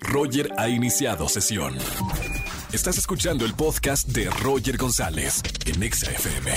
Roger ha iniciado sesión. Estás escuchando el podcast de Roger González en Exa FM.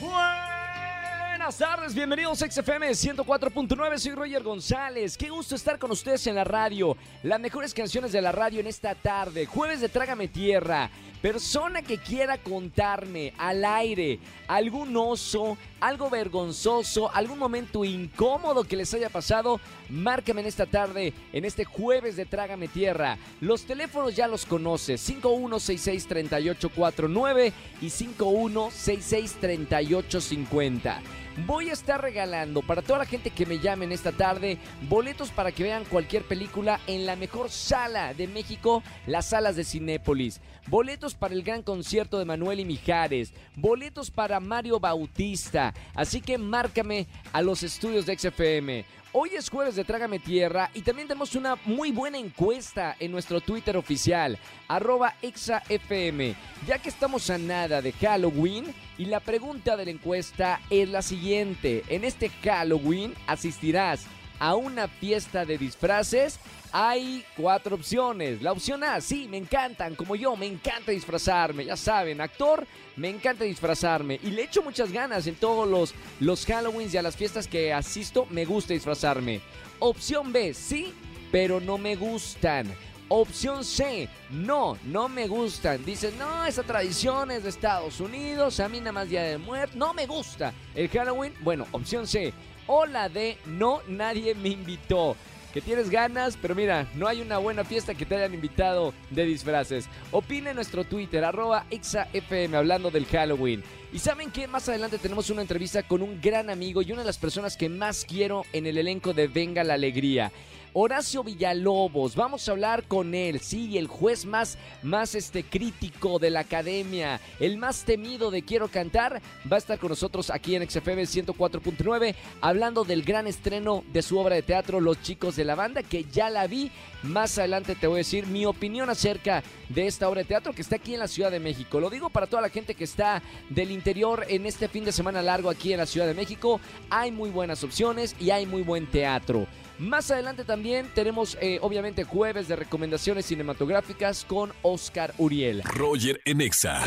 Buenas tardes, bienvenidos a XFM 104.9, soy Roger González. Qué gusto estar con ustedes en la radio. Las mejores canciones de la radio en esta tarde, jueves de Trágame Tierra. Persona que quiera contarme al aire algún oso, algo vergonzoso, algún momento incómodo que les haya pasado, márcame en esta tarde, en este jueves de Trágame Tierra. Los teléfonos ya los conoces, 51663849 y 51663850 voy a estar regalando para toda la gente que me llame en esta tarde boletos para que vean cualquier película en la mejor sala de México, las salas de Cinépolis. Boletos para el gran concierto de Manuel y Mijares. Boletos para Mario Bautista. Así que márcame a los estudios de XFM. Hoy es jueves de Trágame Tierra y también tenemos una muy buena encuesta en nuestro Twitter oficial, arroba exafm, ya que estamos a nada de Halloween y la pregunta de la encuesta es la siguiente. En este Halloween asistirás a una fiesta de disfraces hay cuatro opciones. La opción A, sí, me encantan, como yo, me encanta disfrazarme. Ya saben, actor, me encanta disfrazarme. Y le echo muchas ganas en todos los, los Halloweens y a las fiestas que asisto, me gusta disfrazarme. Opción B, sí, pero no me gustan. Opción C, no, no me gustan. Dicen, no, esa tradición es de Estados Unidos, a mí nada más Día de Muerte, no me gusta. El Halloween, bueno, opción C. O la D, no, nadie me invitó que tienes ganas, pero mira, no hay una buena fiesta que te hayan invitado de disfraces. Opina en nuestro Twitter, arroba exafm, hablando del Halloween. Y saben que más adelante tenemos una entrevista con un gran amigo y una de las personas que más quiero en el elenco de Venga la Alegría. Horacio Villalobos, vamos a hablar con él, sí, el juez más, más este, crítico de la academia, el más temido de Quiero Cantar, va a estar con nosotros aquí en XFM 104.9, hablando del gran estreno de su obra de teatro Los Chicos de la Banda, que ya la vi, más adelante te voy a decir mi opinión acerca de esta obra de teatro que está aquí en la Ciudad de México. Lo digo para toda la gente que está del interior en este fin de semana largo aquí en la Ciudad de México, hay muy buenas opciones y hay muy buen teatro. Más adelante también tenemos, eh, obviamente, jueves de recomendaciones cinematográficas con Oscar Uriel. Roger Enexa.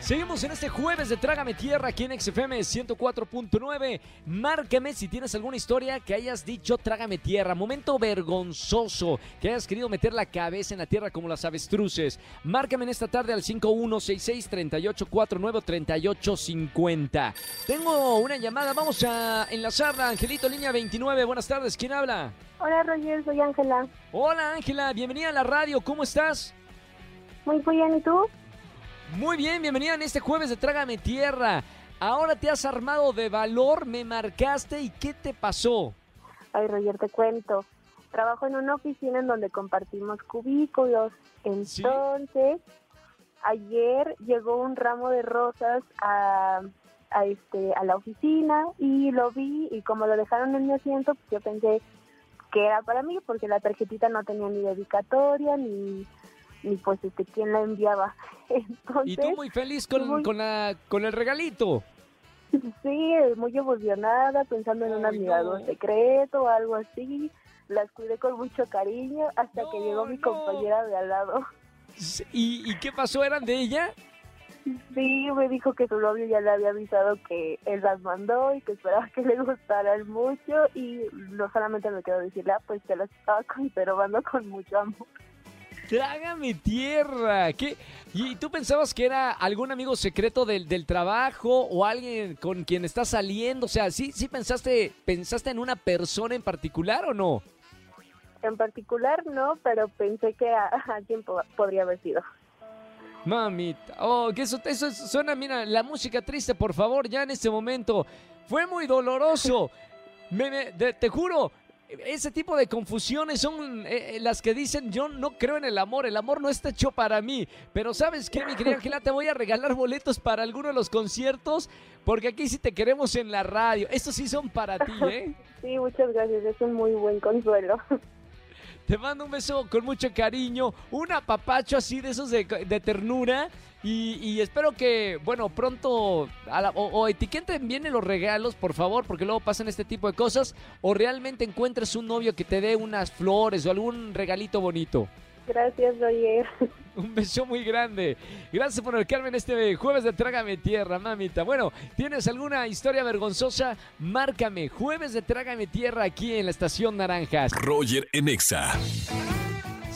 Seguimos en este jueves de Trágame Tierra aquí en XFM 104.9. Márcame si tienes alguna historia que hayas dicho Trágame Tierra. Momento vergonzoso que hayas querido meter la cabeza en la tierra como las avestruces. Márcame en esta tarde al 5166-3849-3850. Tengo una llamada, vamos a enlazarla. Angelito, línea 29. Buenas tardes, ¿quién habla? Hola Roger, soy Ángela. Hola Ángela, bienvenida a la radio, ¿cómo estás? Muy bien, ¿y tú? Muy bien, bienvenida en este jueves de Trágame Tierra. Ahora te has armado de valor, me marcaste y ¿qué te pasó? Ay, Roger, te cuento. Trabajo en una oficina en donde compartimos cubículos. Entonces, ayer llegó un ramo de rosas a, a, este, a la oficina y lo vi y como lo dejaron en mi asiento, pues yo pensé que era para mí porque la tarjetita no tenía ni dedicatoria ni y pues este quién la enviaba. y tú muy feliz con, con, la, con el regalito. Sí, muy emocionada, pensando en un admirador secreto o algo así. Las cuidé con mucho cariño hasta que llegó mi compañera de al lado. ¿Y, ¿Y qué pasó? ¿Eran de ella? Sí, me dijo que su novio ya le había avisado que él las mandó y que esperaba que le gustaran mucho y no solamente me quedó decirle, ah, pues que las estaba conservando con mucho amor. Trágame tierra. ¿Qué? ¿Y tú pensabas que era algún amigo secreto del, del, trabajo o alguien con quien estás saliendo? O sea, ¿sí, sí pensaste, pensaste en una persona en particular o no? En particular no, pero pensé que a, alguien podría haber sido. Mamita, oh, que eso, eso suena, mira, la música triste, por favor, ya en este momento. Fue muy doloroso. Me, te juro, ese tipo de confusiones son eh, eh, las que dicen yo no creo en el amor, el amor no está hecho para mí. Pero sabes qué, mi querida Ángela, te voy a regalar boletos para alguno de los conciertos porque aquí sí te queremos en la radio. Estos sí son para ti, ¿eh? Sí, muchas gracias, es un muy buen consuelo. Te mando un beso con mucho cariño, un apapacho así de esos de, ternura. Y, espero que, bueno, pronto o, etiqueten bien los regalos, por favor, porque luego pasan este tipo de cosas. O realmente encuentres un novio que te dé unas flores o algún regalito bonito. Gracias, Roger. Un beso muy grande. Gracias por el Carmen este jueves de Trágame Tierra, mamita. Bueno, ¿tienes alguna historia vergonzosa? Márcame. Jueves de Trágame Tierra aquí en la Estación Naranjas. Roger Enexa.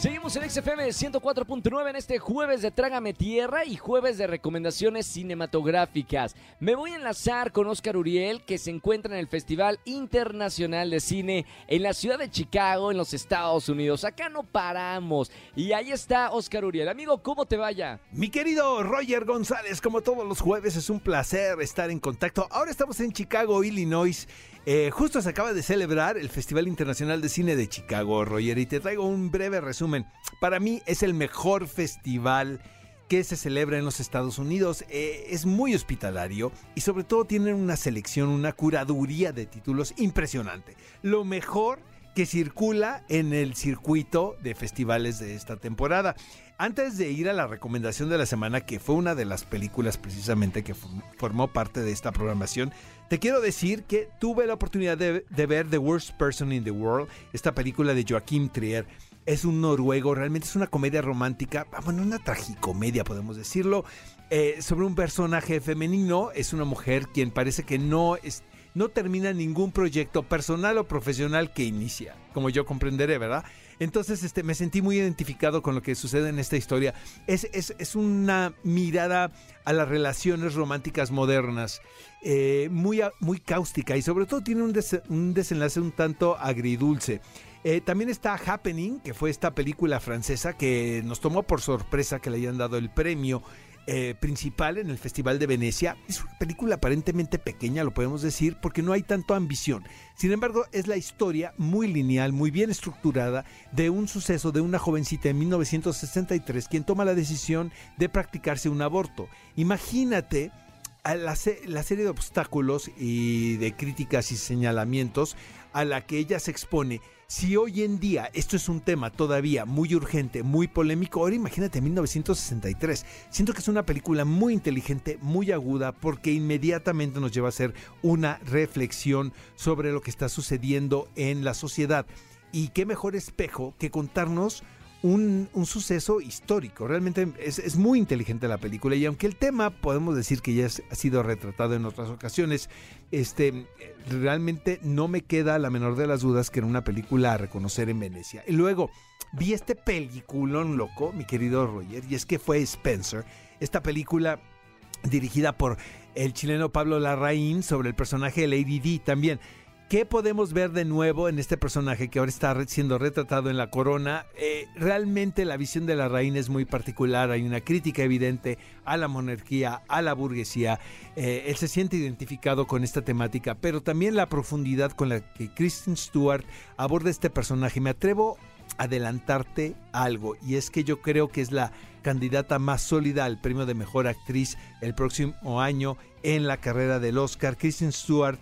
Seguimos en XFM 104.9 en este jueves de Trágame Tierra y jueves de recomendaciones cinematográficas. Me voy a enlazar con Oscar Uriel, que se encuentra en el Festival Internacional de Cine en la ciudad de Chicago, en los Estados Unidos. Acá no paramos. Y ahí está Oscar Uriel. Amigo, ¿cómo te vaya? Mi querido Roger González, como todos los jueves, es un placer estar en contacto. Ahora estamos en Chicago, Illinois eh, justo se acaba de celebrar el Festival Internacional de Cine de Chicago, Roger, y te traigo un breve resumen. Para mí es el mejor festival que se celebra en los Estados Unidos. Eh, es muy hospitalario y sobre todo tienen una selección, una curaduría de títulos impresionante. Lo mejor que circula en el circuito de festivales de esta temporada. Antes de ir a la recomendación de la semana, que fue una de las películas precisamente que formó parte de esta programación, te quiero decir que tuve la oportunidad de, ver The Worst Person in the World, esta película de Joachim Trier. Es un noruego, realmente es una comedia romántica, bueno, una tragicomedia podemos decirlo, eh, sobre un personaje femenino, es una mujer quien parece que no es, no termina ningún proyecto personal o profesional que inicia, como yo comprenderé, ¿verdad? Entonces este, me sentí muy identificado con lo que sucede en esta historia. Es, es, una mirada a las relaciones románticas modernas, eh, muy, muy cáustica y sobre todo tiene un, un desenlace un tanto agridulce. Eh, también está Happening, que fue esta película francesa que nos tomó por sorpresa que le hayan dado el premio eh, principal en el Festival de Venecia. Es una película aparentemente pequeña, lo podemos decir, porque no hay tanto ambición. Sin embargo, es la historia muy lineal, muy bien estructurada de un suceso de una jovencita en 1963 quien toma la decisión de practicarse un aborto. Imagínate la, la serie de obstáculos y de críticas y señalamientos a la que ella se expone si hoy en día esto es un tema todavía muy urgente, muy polémico, ahora imagínate 1963. Siento que es una película muy inteligente, muy aguda, porque inmediatamente nos lleva a hacer una reflexión sobre lo que está sucediendo en la sociedad. Y qué mejor espejo que contarnos un, suceso histórico. Realmente es, muy inteligente la película y aunque el tema podemos decir que ya ha sido retratado en otras ocasiones, este, realmente no me queda la menor de las dudas que era una película a reconocer en Venecia. Y luego vi este peliculón loco, mi querido Roger, y es que fue Spencer, esta película dirigida por el chileno Pablo Larraín sobre el personaje de Lady D también. ¿Qué podemos ver de nuevo en este personaje que ahora está siendo retratado en la corona? Eh, realmente la visión de la reina es muy particular, hay una crítica evidente a la monarquía, a la burguesía. Eh, él se siente identificado con esta temática, pero también la profundidad con la que Kristen Stewart aborda este personaje. Me atrevo a adelantarte algo, y es que yo creo que es la candidata más sólida al premio de mejor actriz el próximo año en la carrera del Oscar. Kristen Stewart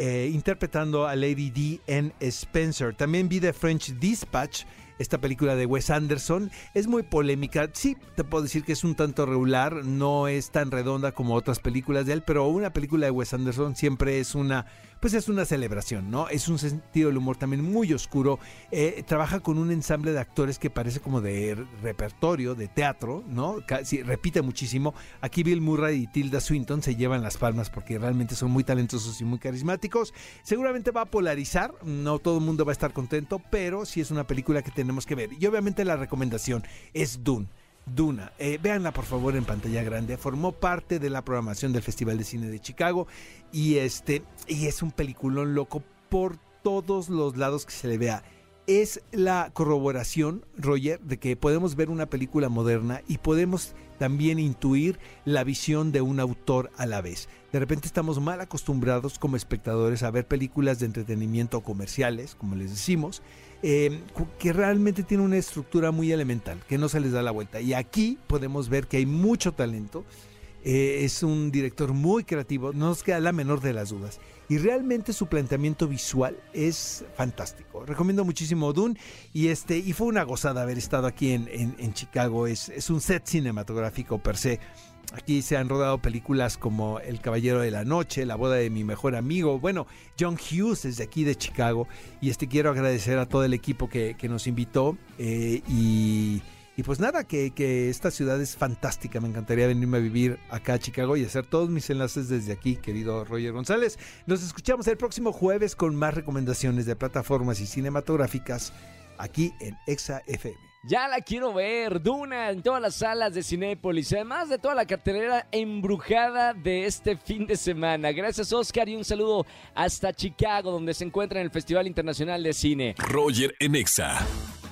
eh, interpretando a Lady D en Spencer. También vi The French Dispatch, esta película de Wes Anderson. Es muy polémica, sí, te puedo decir que es un tanto regular, no es tan redonda como otras películas de él, pero una película de Wes Anderson siempre es una pues es una celebración, ¿no? Es un sentido del humor también muy oscuro. Eh, trabaja con un ensamble de actores que parece como de repertorio, de teatro, ¿no? Sí, repite muchísimo. Aquí Bill Murray y Tilda Swinton se llevan las palmas porque realmente son muy talentosos y muy carismáticos. Seguramente va a polarizar, no todo el mundo va a estar contento, pero sí es una película que tenemos que ver. Y obviamente la recomendación es Dune. Duna. Eh, véanla por favor en pantalla grande. Formó parte de la programación del Festival de Cine de Chicago y este y es un peliculón loco por todos los lados que se le vea. Es la corroboración, Roger, de que podemos ver una película moderna y podemos también intuir la visión de un autor a la vez. De repente estamos mal acostumbrados como espectadores a ver películas de entretenimiento comerciales, como les decimos, Em, que realmente tiene una estructura muy elemental, que no se les da la vuelta. Y aquí podemos ver que hay mucho talento eh, es un director muy creativo, no nos queda la menor de las dudas. Y realmente su planteamiento visual es fantástico. Recomiendo muchísimo Dune y, este, y fue una gozada haber estado aquí en, en- en Chicago. Es, es un set cinematográfico per se. Aquí se han rodado películas como El Caballero de la Noche, La boda de mi mejor amigo. Bueno, John Hughes es de aquí de Chicago. Y este quiero agradecer a todo el equipo que, nos invitó. eh, y, pues nada, que, que esta ciudad es fantástica. Me encantaría venirme a vivir acá a Chicago y hacer todos mis enlaces desde aquí, querido Roger González. Nos escuchamos el próximo jueves con más recomendaciones de plataformas y cinematográficas aquí en Exa FM. Ya la quiero ver, Duna en todas las salas de Cinépolis, además de toda la cartelera embrujada de este fin de semana. Gracias Oscar y un saludo hasta Chicago, donde se encuentra en el Festival Internacional de Cine. Roger en Exa.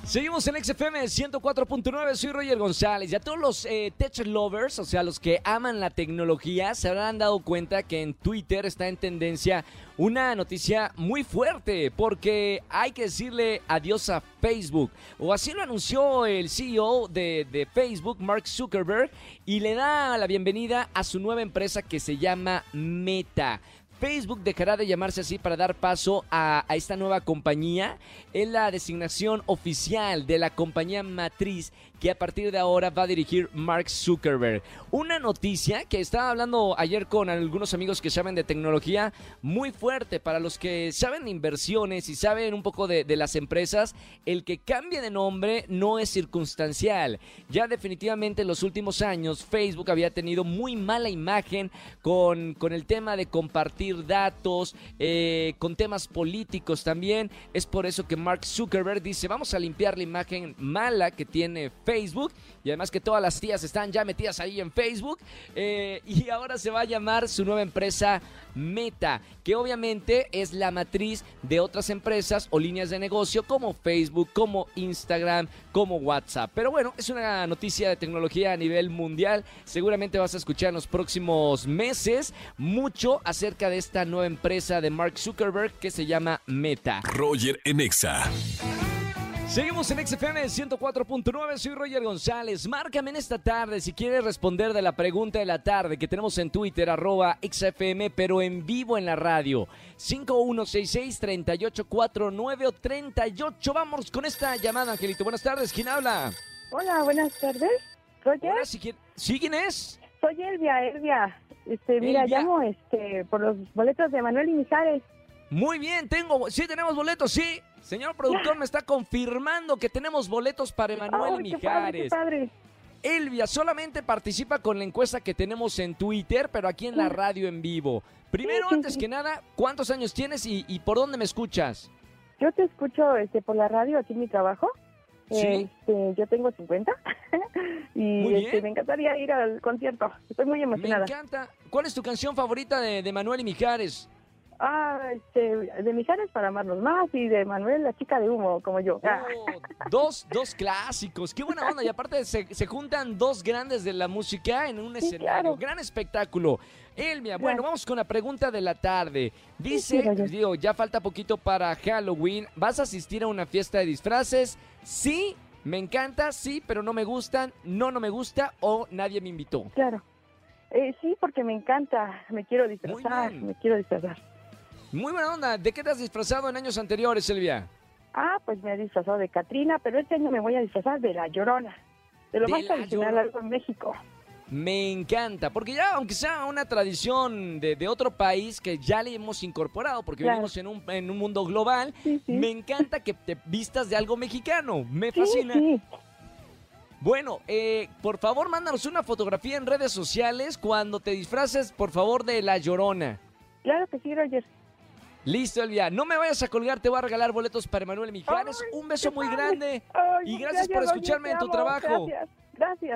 Seguimos en XFM 104.9, soy Roger González y a todos los eh, tech lovers, o sea, los que aman la tecnología, se habrán dado cuenta que en Twitter está en tendencia una noticia muy fuerte porque hay que decirle adiós a Facebook, o así lo anunció el CEO de, de Facebook, Mark Zuckerberg, y le da la bienvenida a su nueva empresa que se llama Meta. Facebook dejará de llamarse así para dar paso a, esta nueva compañía. Es la designación oficial de la compañía matriz que a partir de ahora va a dirigir Mark Zuckerberg. Una noticia que estaba hablando ayer con algunos amigos que saben de tecnología muy fuerte para los que saben de inversiones y saben un poco de, de las empresas. El que cambie de nombre no es circunstancial. Ya definitivamente en los últimos años Facebook había tenido muy mala imagen con, con el tema de compartir datos, eh, con temas políticos también. Es por eso que Mark Zuckerberg dice, vamos a limpiar la imagen mala que tiene Facebook y además que todas las tías están ya metidas ahí en Facebook eh, y ahora se va a llamar su nueva empresa Meta, que obviamente es la matriz de otras empresas o líneas de negocio como Facebook, como Instagram, como WhatsApp. Pero bueno, es una noticia de tecnología a nivel mundial. Seguramente vas a escuchar en los próximos meses mucho acerca de esta nueva empresa de Mark Zuckerberg que se llama Meta. Roger en Exa. Seguimos en XFM 104.9, soy Roger González. Márcame en esta tarde si quieres responder de la pregunta de la tarde que tenemos en Twitter, arroba XFM, pero en vivo en la radio. 5166-3849 o 38. Vamos con esta llamada, Angelito. Buenas tardes, ¿quién habla? Hola, buenas tardes. Roger, Hola, ¿sí, quién- ¿sí quién es? soy Elvia, Elvia. Este, mira, llamo este por los boletos de Manuel y Mijares. Muy bien, tengo, sí tenemos boletos, sí. Señor productor me está confirmando que tenemos boletos para Emanuel Ay, qué padre, qué Mijares. padre. Elvia solamente participa con la encuesta que tenemos en Twitter, pero aquí en la radio en vivo. Primero, Sí, sí, antes sí. que nada, ¿cuántos años tienes y, y por dónde me escuchas? Yo te escucho este por la radio aquí en mi trabajo. Sí. Este, yo tengo 50 y este, me encantaría ir al concierto. Estoy muy Me emocionada. encanta. ¿Cuál es tu canción favorita de, de Manuel y Mijares? Ah, este, de Mijares para amarnos más y de Manuel la chica de humo como yo. Ah, Oh, dos, dos clásicos. Qué buena onda. Y aparte se, se juntan dos grandes de la música en un Sí, escenario. claro. Gran espectáculo. Elvia, bueno, vamos con la pregunta de la tarde. Dice, Sí, digo, ya falta poquito para Halloween. ¿Vas a asistir a una fiesta de disfraces? Sí, me encanta, sí, pero no me gustan, no, no me gusta o nadie me invitó. claro. Eh, sí, porque me encanta. Me quiero disfrazar, me quiero disfrazar. Muy buena onda. ¿De qué te has disfrazado en años anteriores, Elvia? Ah, pues me he disfrazado de Catrina, pero este año me voy a disfrazar de La Llorona. De lo De más tradicional algo en México. Me encanta, porque ya, aunque sea una tradición de, de otro país que ya le hemos incorporado, porque Claro. vivimos en un, en un mundo global, Sí, sí. me encanta que te vistas de algo mexicano. Me Sí, fascina. Bueno, eh, por favor, mándanos una fotografía en redes sociales cuando te disfraces, por favor, de La Llorona. Claro que sí, Roger. Listo, Elvia. No me vayas a colgar, te voy a regalar boletos para Emanuel Mijares. Ay, Un beso muy padre. grande. Ay, Y gracias por escucharme en tu amo. trabajo. Gracias,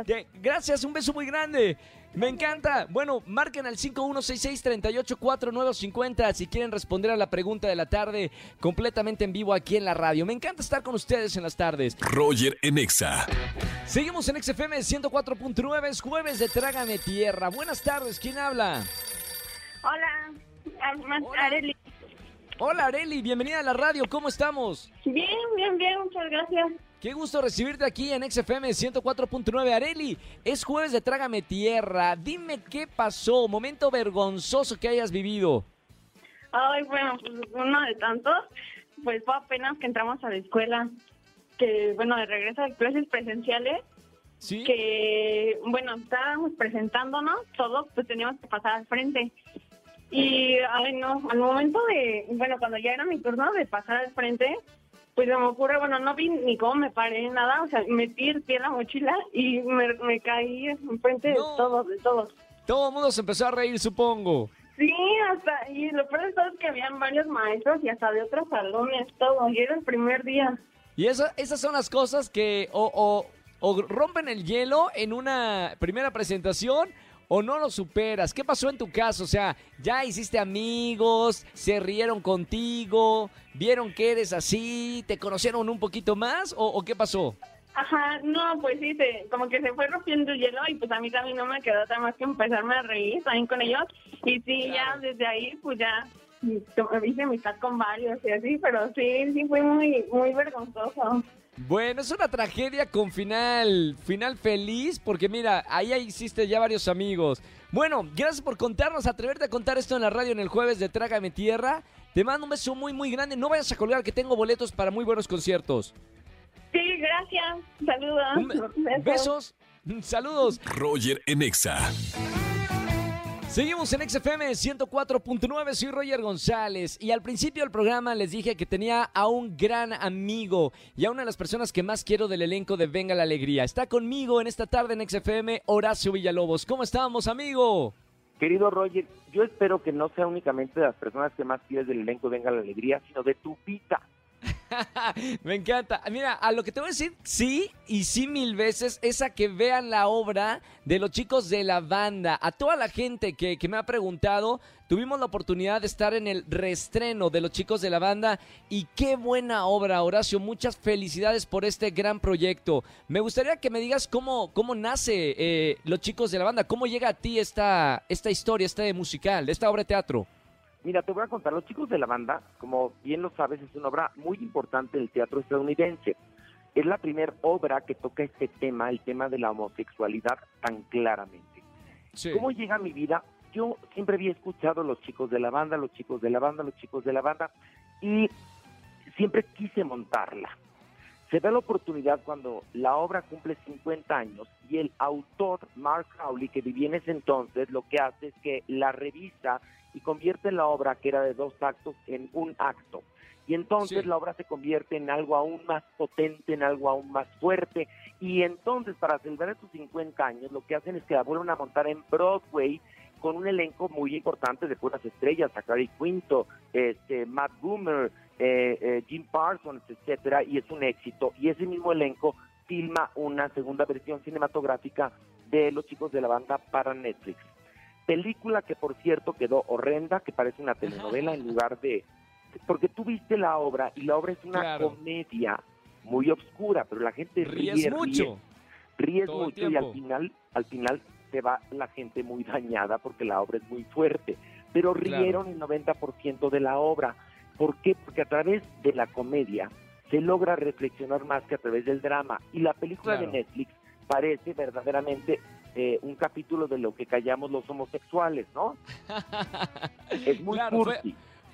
gracias. Gracias, un beso muy grande. Me encanta. Bueno, marquen al 5166-384950 si quieren responder a la pregunta de la tarde completamente en vivo aquí en la radio. Me encanta estar con ustedes en las tardes. Roger en Exa. Seguimos en XFM 104.9, es jueves de Trágame Tierra. Buenas tardes, ¿quién habla? Hola, Hola. Areli. Hola Areli, bienvenida a la radio, ¿cómo estamos? Bien, bien, bien, muchas gracias. Qué gusto recibirte aquí en XFM 104.9 Areli. Es jueves de Trágame Tierra. Dime qué pasó, momento vergonzoso que hayas vivido. Ay, bueno, pues uno de tantos, pues fue apenas que entramos a la escuela, que bueno, de regreso a clases presenciales, ¿Sí? que bueno, estábamos presentándonos, todos pues teníamos que pasar al frente. Y, ay, no, al momento de, bueno, cuando ya era mi turno de pasar al frente, pues se me ocurre, bueno, no vi ni cómo me paré, nada, o sea, metí el pie en la mochila y me, me caí enfrente de No. todos, de todos. Todo el mundo se empezó a reír, supongo. Sí, hasta, y lo peor de todo es que habían varios maestros y hasta de otros salones, todo, y era el primer día. Y eso, esas son las cosas que o, o- o rompen el hielo en una primera presentación o no lo superas. ¿Qué pasó en tu caso? O sea, ya hiciste amigos, se rieron contigo, vieron que eres así, te conocieron un poquito más o, o qué pasó? Ajá, no, pues sí, se, como que se fue rompiendo el hielo y pues a mí también no me quedó otra más que empezarme a reír también con ellos. Y sí, Claro. ya desde ahí pues ya mm, hice amistad con varios y así, pero sí, sí fue muy, muy vergonzoso. Bueno, es una tragedia con final, final feliz, porque mira, ahí hiciste ya varios amigos. Bueno, gracias por contarnos, atreverte a contar esto en la radio en el jueves de Trágame Tierra. Te mando un beso muy, muy grande. No vayas a colgar que tengo boletos para muy buenos conciertos. Sí, gracias. Saludos. Un be- besos, saludos. Roger en Exa. Seguimos en XFM 104.9, soy Roger González y al principio del programa les dije que tenía a un gran amigo y a una de las personas que más quiero del elenco de Venga la Alegría. Está conmigo en esta tarde en XFM Horacio Villalobos. ¿Cómo estamos, amigo? Querido Roger, yo espero que no sea únicamente de las personas que más quieres del elenco Venga la Alegría, sino de tu vida. Me encanta. Mira, a lo que te voy a decir, sí y sí mil veces, es a que vean la obra de los chicos de la banda. A toda la gente que, que me ha preguntado, tuvimos la oportunidad de estar en el reestreno de los chicos de la banda y qué buena obra, Horacio. Muchas felicidades por este gran proyecto. Me gustaría que me digas cómo, cómo nace eh, los chicos de la banda, cómo llega a ti esta, esta historia, este musical, esta obra de teatro. Mira, te voy a contar, Los Chicos de la Banda, como bien lo sabes, es una obra muy importante del teatro estadounidense. Es la primera obra que toca este tema, el tema de la homosexualidad, tan claramente. ¿Cómo llega a mi vida? Yo siempre había escuchado Los Chicos de la Banda, Los Chicos de la Banda, Los Chicos de la Banda, y siempre quise montarla. Se da la oportunidad cuando la obra cumple 50 años y el autor, Mark Crowley, que vivía en ese entonces, lo que hace es que la revisa y convierte la obra, que era de dos actos, en un acto. Y entonces Sí. la obra se convierte en algo aún más potente, en algo aún más fuerte. Y entonces, para celebrar estos 50 años, lo que hacen es que la vuelven a montar en Broadway con un elenco muy importante de puras estrellas, Zachary Quinto, este, Matt Boomer, eh, eh, Jim Parsons, etcétera, y es un éxito. Y ese mismo elenco filma una segunda versión cinematográfica de Los Chicos de la Banda para Netflix. Película que, por cierto, quedó horrenda, que parece una telenovela en lugar de... Porque tú viste la obra y la obra es una Claro. comedia muy oscura, pero la gente ríe, Ríes ríe, mucho. ríes mucho y al final, al final se va la gente muy dañada porque la obra es muy fuerte. Pero Claro. rieron el 90% de la obra. ¿Por qué? Porque a través de la comedia se logra reflexionar más que a través del drama. Y la película Claro. de Netflix parece verdaderamente eh, un capítulo de lo que callamos los homosexuales, ¿no? Es muy Claro,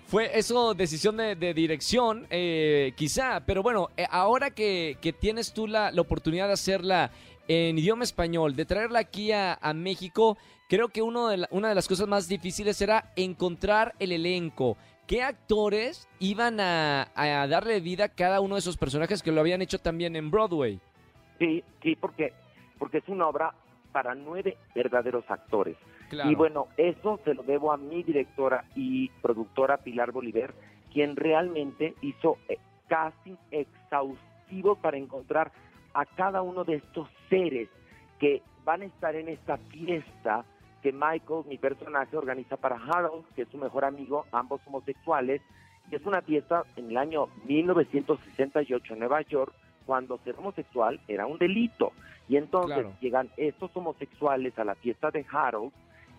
fue- eso decisión de, de dirección, eh, quizá, pero bueno, eh, ahora que, que tienes tú la, la oportunidad de hacerla en idioma español, de traerla aquí a, a México, creo que uno de la- una de las cosas más difíciles era encontrar el elenco. ¿Qué actores iban a, a darle vida a cada uno de esos personajes que lo habían hecho también en Broadway? Sí, sí, porque, porque es una obra para nueve verdaderos actores. Claro. Y bueno, eso se lo debo a mi directora y productora Pilar Bolívar, quien realmente hizo eh, casting exhaustivo para encontrar a cada uno de estos seres que van a estar en esta fiesta que Michael, mi personaje, organiza para Harold, que es su mejor amigo, ambos homosexuales. Y es una fiesta en el año 1968 en Nueva York, cuando ser homosexual era un delito. Y entonces Claro. llegan estos homosexuales a la fiesta de Harold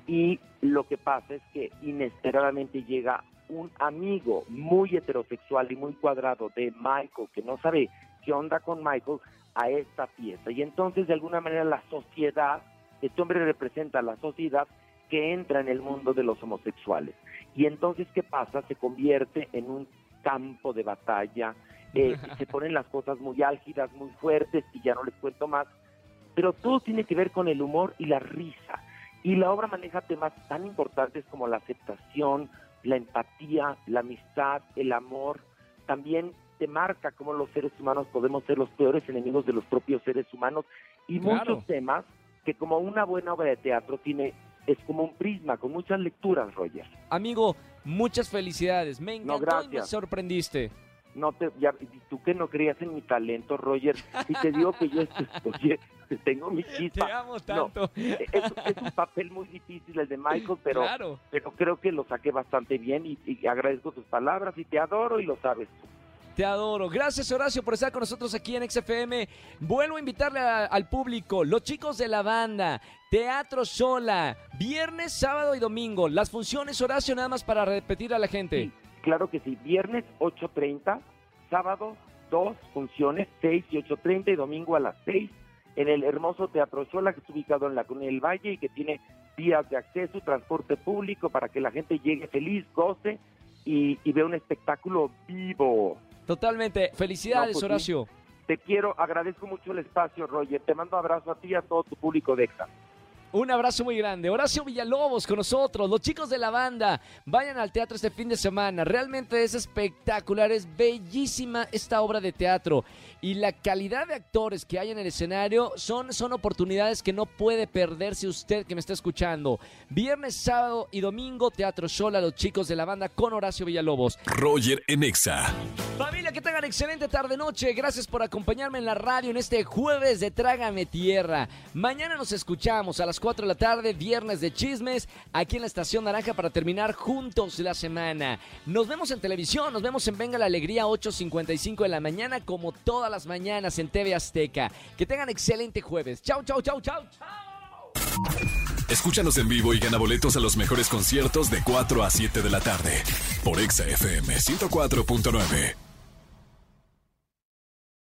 y lo que pasa es que inesperadamente llega un amigo muy heterosexual y muy cuadrado de Michael que no sabe ¿qué onda con Michael? a esta fiesta. Y entonces, de alguna manera, la sociedad, este hombre representa a la sociedad que entra en el mundo de los homosexuales. Y entonces, ¿qué pasa? Se convierte en un campo de batalla, eh, se ponen las cosas muy álgidas, muy fuertes, y ya no les cuento más, pero todo tiene que ver con el humor y la risa. Y la obra maneja temas tan importantes como la aceptación, la empatía, la amistad, el amor, también te marca cómo los seres humanos podemos ser los peores enemigos de los propios seres humanos y muchos temas que como una buena obra de teatro tiene es como un prisma con muchas lecturas, Roger. Amigo, muchas felicidades. Me encantó y me sorprendiste. No te, ya, tú que no creías en mi talento, Roger, y te digo que yo oye, tengo mi chispa. Te amo tanto. es, un papel muy difícil el de Michael, pero, pero creo que lo saqué bastante bien y, y agradezco tus palabras y te adoro y lo sabes tú. Te adoro. Gracias Horacio por estar con nosotros aquí en XFM. Vuelvo a invitarle al público, los chicos de la banda, Teatro Sola, viernes, sábado y domingo. Las funciones Horacio nada más para repetir a la gente. Claro que sí, viernes 8.30, sábado dos funciones, 6 y 8.30 y domingo a las 6 en el hermoso Teatro Sola que está ubicado en la Cuna del Valle y que tiene vías de acceso, transporte público para que la gente llegue feliz, goce y, y vea un espectáculo vivo. Totalmente. Felicidades, pues Horacio. Te quiero, agradezco mucho el espacio, Roger. Te mando abrazo a ti y a todo tu público de EXA. Un abrazo muy grande. Horacio Villalobos con nosotros, los chicos de la banda. Vayan al teatro este fin de semana. Realmente es espectacular, es bellísima esta obra de teatro. Y la calidad de actores que hay en el escenario son, son oportunidades que no puede perderse usted que me está escuchando. Viernes, sábado y domingo, Teatro Sola, los chicos de la banda con Horacio Villalobos. Roger Enexa. Familia, que tengan excelente tarde-noche. Gracias por acompañarme en la radio en este jueves de Trágame Tierra. Mañana nos escuchamos a las 4 de la tarde, viernes de chismes, aquí en la Estación Naranja para terminar juntos la semana. Nos vemos en televisión, nos vemos en Venga la Alegría 8.55 de la mañana, como todas las mañanas en TV Azteca. Que tengan excelente jueves. Chau, chau, chau, chau, chau. Escúchanos en vivo y gana boletos a los mejores conciertos de 4 a 7 de la tarde por Exa FM 104.9.